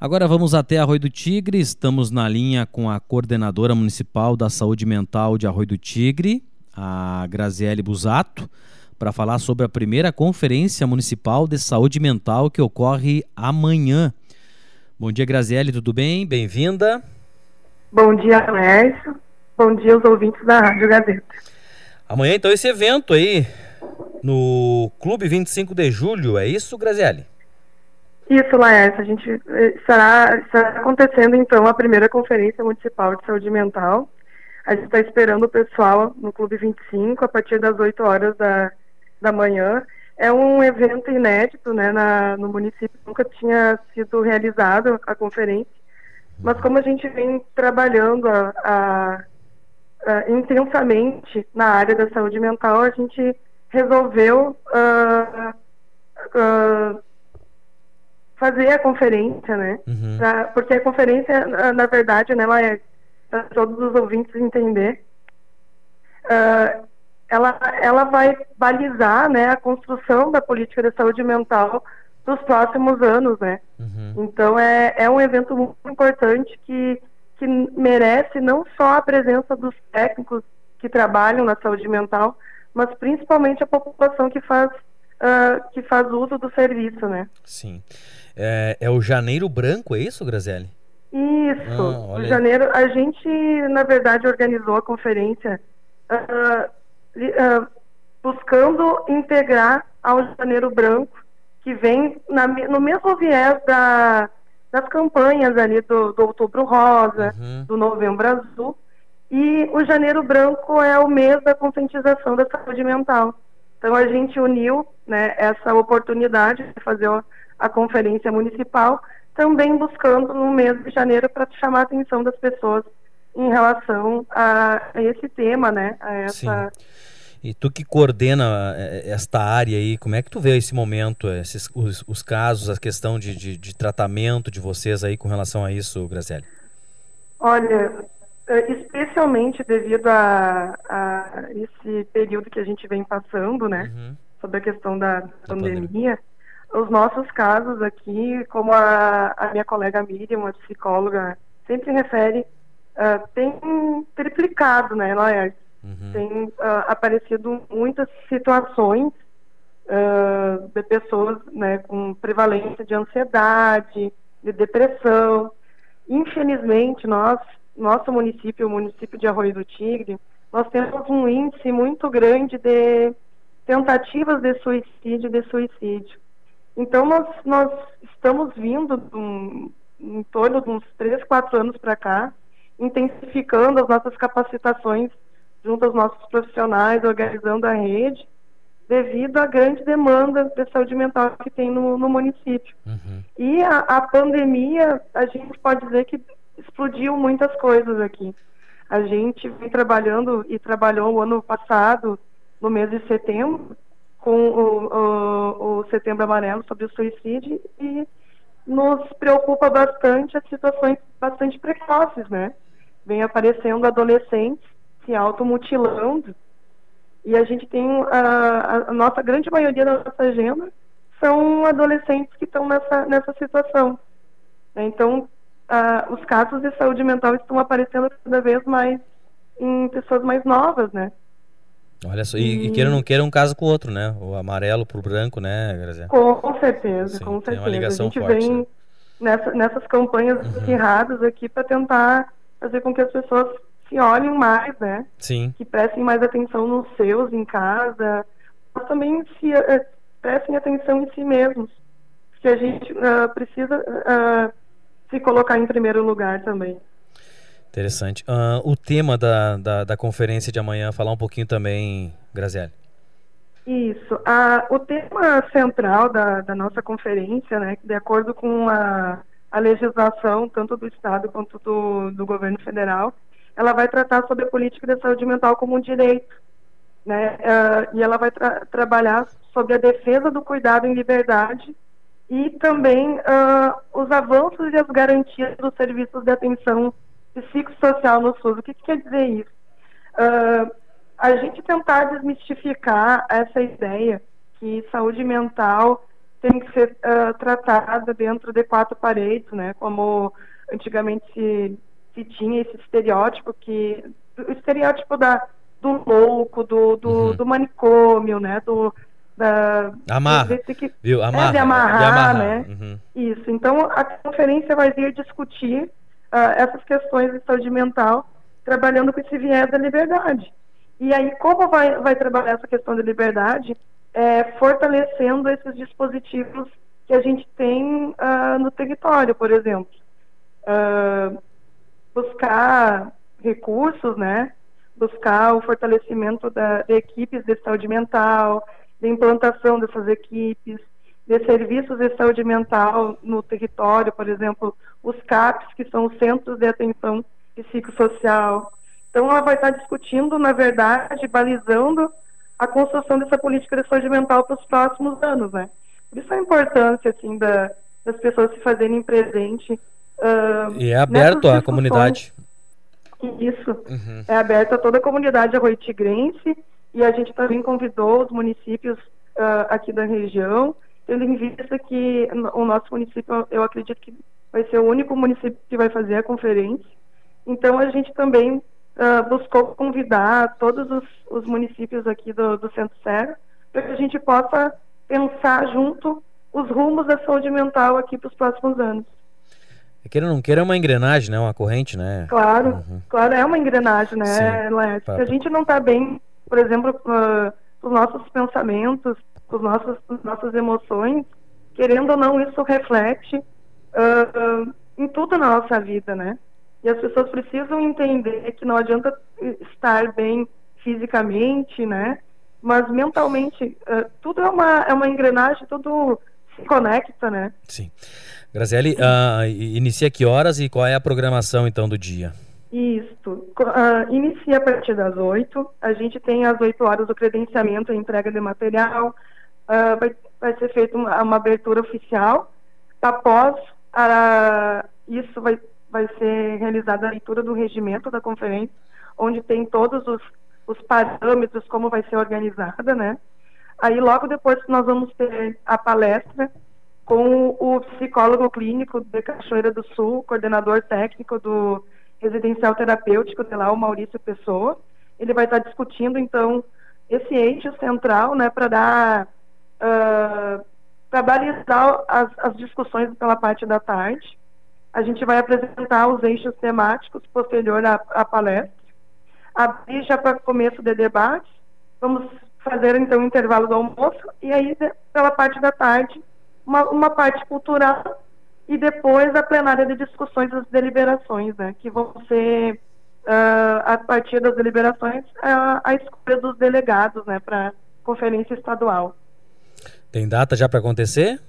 Agora vamos até Arroio do Tigre, estamos na linha com a coordenadora municipal da saúde mental de Arroio do Tigre, a Graziele Busato, para falar sobre a primeira conferência municipal de saúde mental que ocorre amanhã. Bom dia, Graziele, tudo bem? Bem-vinda. Bom dia, Alércio. Bom dia aos ouvintes da Rádio Gazeta. Amanhã, então, esse evento aí no Clube 25 de Julho, é isso, Graziele? Isso, Laércio. A gente eh, estará, estará acontecendo, então, a primeira Conferência Municipal de Saúde Mental. A gente está esperando o pessoal no Clube 25 a partir das 8 horas da, da manhã. É um evento inédito né, na, no município, nunca tinha sido realizado a conferência, mas como a gente vem trabalhando a, a, a, intensamente na área da saúde mental, a gente resolveu uh, uh, fazer a conferência, né? Uhum. Pra, porque a conferência, na verdade, né, ela é para todos os ouvintes entender, uh, ela, ela vai balizar, né, a construção da política de saúde mental dos próximos anos, né? Uhum. Então é, é um evento muito importante que, que merece não só a presença dos técnicos que trabalham na saúde mental, mas principalmente a população que faz uh, que faz uso do serviço, né? Sim. É, é o Janeiro Branco, é isso, Graziele? Isso. Ah, o janeiro, a gente, na verdade, organizou a conferência uh, uh, buscando integrar ao Janeiro Branco, que vem na, no mesmo viés da, das campanhas ali do, do Outubro Rosa, uhum. do Novembro Azul, e o Janeiro Branco é o mês da conscientização da saúde mental. Então a gente uniu né, essa oportunidade de fazer a conferência municipal, também buscando no mês de janeiro para chamar a atenção das pessoas em relação a, a esse tema, né? A essa... Sim. E tu que coordena eh, esta área aí, como é que tu vê esse momento, esses, os, os casos, a questão de, de, de, tratamento de vocês aí com relação a isso, Graziele? Olha, eh, especialmente devido a, a esse período que a gente vem passando, né, uhum. sobre a questão da, da pandemia, pandemia, os nossos casos aqui, como a, a minha colega Miriam, a psicóloga, sempre refere, uh, tem triplicado, né, Laércio? Uhum. Tem uh, aparecido muitas situações uh, de pessoas né, com prevalência de ansiedade, de depressão. Infelizmente, nós, nosso município, o município de Arroio do Tigre, nós temos um índice muito grande de tentativas de suicídio e de suicídio. Então, nós, nós estamos vindo um, em torno de uns 3, 4 anos para cá, intensificando as nossas capacitações junto aos nossos profissionais, organizando a rede, devido à grande demanda de saúde mental que tem no, no município. Uhum. E a, a, pandemia, a gente pode dizer que explodiu muitas coisas aqui. A gente vem trabalhando e trabalhou o ano passado, no mês de setembro, com o, o, o Setembro Amarelo sobre o suicídio e nos preocupa bastante as situações bastante precoces, né? Vem aparecendo adolescentes se automutilando. E a gente tem a, a, nossa grande maioria da nossa agenda são adolescentes que estão nessa, nessa situação. Né? Então, a, os casos de saúde mental estão aparecendo cada vez mais em pessoas mais novas, né? Olha só, e, e queira ou não queira um caso com o outro, né? O amarelo pro branco, né, Grazia? Com certeza, Sim, com certeza. a gente forte, vem né? nessa, nessas campanhas uhum. erradas aqui para tentar fazer com que as pessoas se olhem mais, né? Sim. Que prestem mais atenção nos seus em casa, mas também se uh, prestem atenção em si mesmos, que a gente uh, precisa uh, se colocar em primeiro lugar também. Interessante. o tema da, da, da, conferência de amanhã, falar um pouquinho também, Graziele. Isso. o tema central da, da nossa conferência, né, de acordo com a, a legislação, tanto do Estado quanto do, do governo federal, ela vai tratar sobre a política de saúde mental como um direito, né? Uh, e ela vai tra trabalhar sobre a defesa do cuidado em liberdade e também uh, os avanços e as garantias dos serviços de atenção psicossocial no SUS. O que, que quer dizer isso? Uh, a gente tentar desmistificar essa ideia que saúde mental tem que ser uh, tratada dentro de quatro paredes, né? Como antigamente se, se tinha esse estereótipo que o estereótipo da do louco, do, do, uhum. do manicômio, né? Do, da, Amarra, que, viu? Amarra, é, de amarrar, de amarrar. né? Uhum. Isso. Então, a conferência vai vir discutir uh, essas questões de saúde mental, trabalhando com esse viés da liberdade. E aí, como vai, vai trabalhar essa questão da liberdade? É, fortalecendo esses dispositivos que a gente tem uh, no território, por exemplo. Uh, buscar recursos, né? Buscar o fortalecimento da, de equipes de saúde mental, de implantação dessas equipes, de serviços de saúde mental no território, por exemplo, os CAPs, que são os Centros de Atenção Psicossocial. Então, ela vai estar discutindo, na verdade, balizando a construção dessa política de saúde mental para os próximos anos, né? Por isso a importância, assim, da, das pessoas se fazerem presente. Uh, e é aberto à comunidade. Isso. Uhum. É aberto a toda a comunidade arroio-tigrense e a gente também convidou os municípios uh, aqui da região, tendo em vista que o nosso município, eu acredito que vai ser o único município que vai fazer a conferência. Então, a gente também uh, buscou convidar todos os, os municípios aqui do, do Centro Serra para que a gente possa pensar junto os rumos da saúde mental aqui para os próximos anos. É queira ou não queira, é uma engrenagem, né? Uma corrente, né? Claro, uhum. claro, é uma engrenagem, né, Léo? Se a gente não está bem por exemplo, uh, os nossos pensamentos, os nossos, as nossas emoções, querendo ou não, isso reflete uh, uh, em tudo na nossa vida, né? E as pessoas precisam entender que não adianta estar bem fisicamente, né? Mas mentalmente, uh, tudo é uma, é uma engrenagem, tudo se conecta, né? Sim. Graziele, uh, inicia que horas e qual é a programação, então, do dia? Isso. Uh, inicia a partir das 8. A gente tem às 8 horas o credenciamento e entrega de material. Uh, vai, vai, ser feita uma, uma, abertura oficial. Após isso, vai, vai ser realizada a leitura do regimento da conferência, onde tem todos os, os parâmetros, como vai ser organizada, né? Aí, logo depois, nós vamos ter a palestra com o psicólogo clínico de Cachoeira do Sul, coordenador técnico do residencial terapêutico de lá, o Maurício Pessoa. Ele vai estar discutindo, então, esse eixo central, né, para dar, uh, para balizar as, as discussões pela parte da tarde. A gente vai apresentar os eixos temáticos posterior à, à palestra, abrir já para começo de debate, vamos fazer então o intervalo do almoço e aí pela parte da tarde uma, uma parte cultural e depois a plenária de discussões das deliberações, né, que vão ser, uh, a partir das deliberações, uh, a escolha dos delegados né, para conferência estadual. Tem data já para acontecer?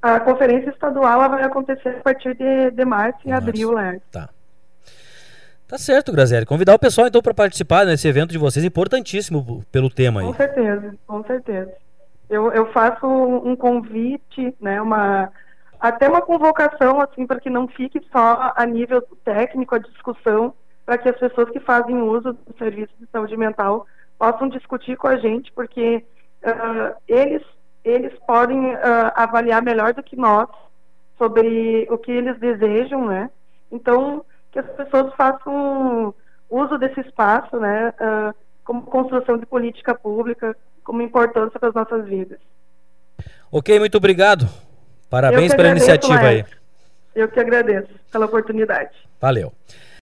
A conferência estadual vai acontecer a partir de, de março e abril, né? Tá. Tá certo, Graziele. Convidar o pessoal então para participar nesse evento de vocês, importantíssimo pelo tema aí. Com certeza, com certeza. Eu, eu faço um convite, né, uma, até uma convocação, assim, para que não fique só a nível técnico a discussão, para que as pessoas que fazem uso do serviço de saúde mental possam discutir com a gente, porque uh, eles, eles podem uh, avaliar melhor do que nós sobre o que eles desejam, né? Então, que as pessoas façam uso desse espaço, né, uh, como construção de política pública, como importância para as nossas vidas. Ok, muito obrigado. Parabéns pela iniciativa aí. Eu que agradeço pela oportunidade. Valeu.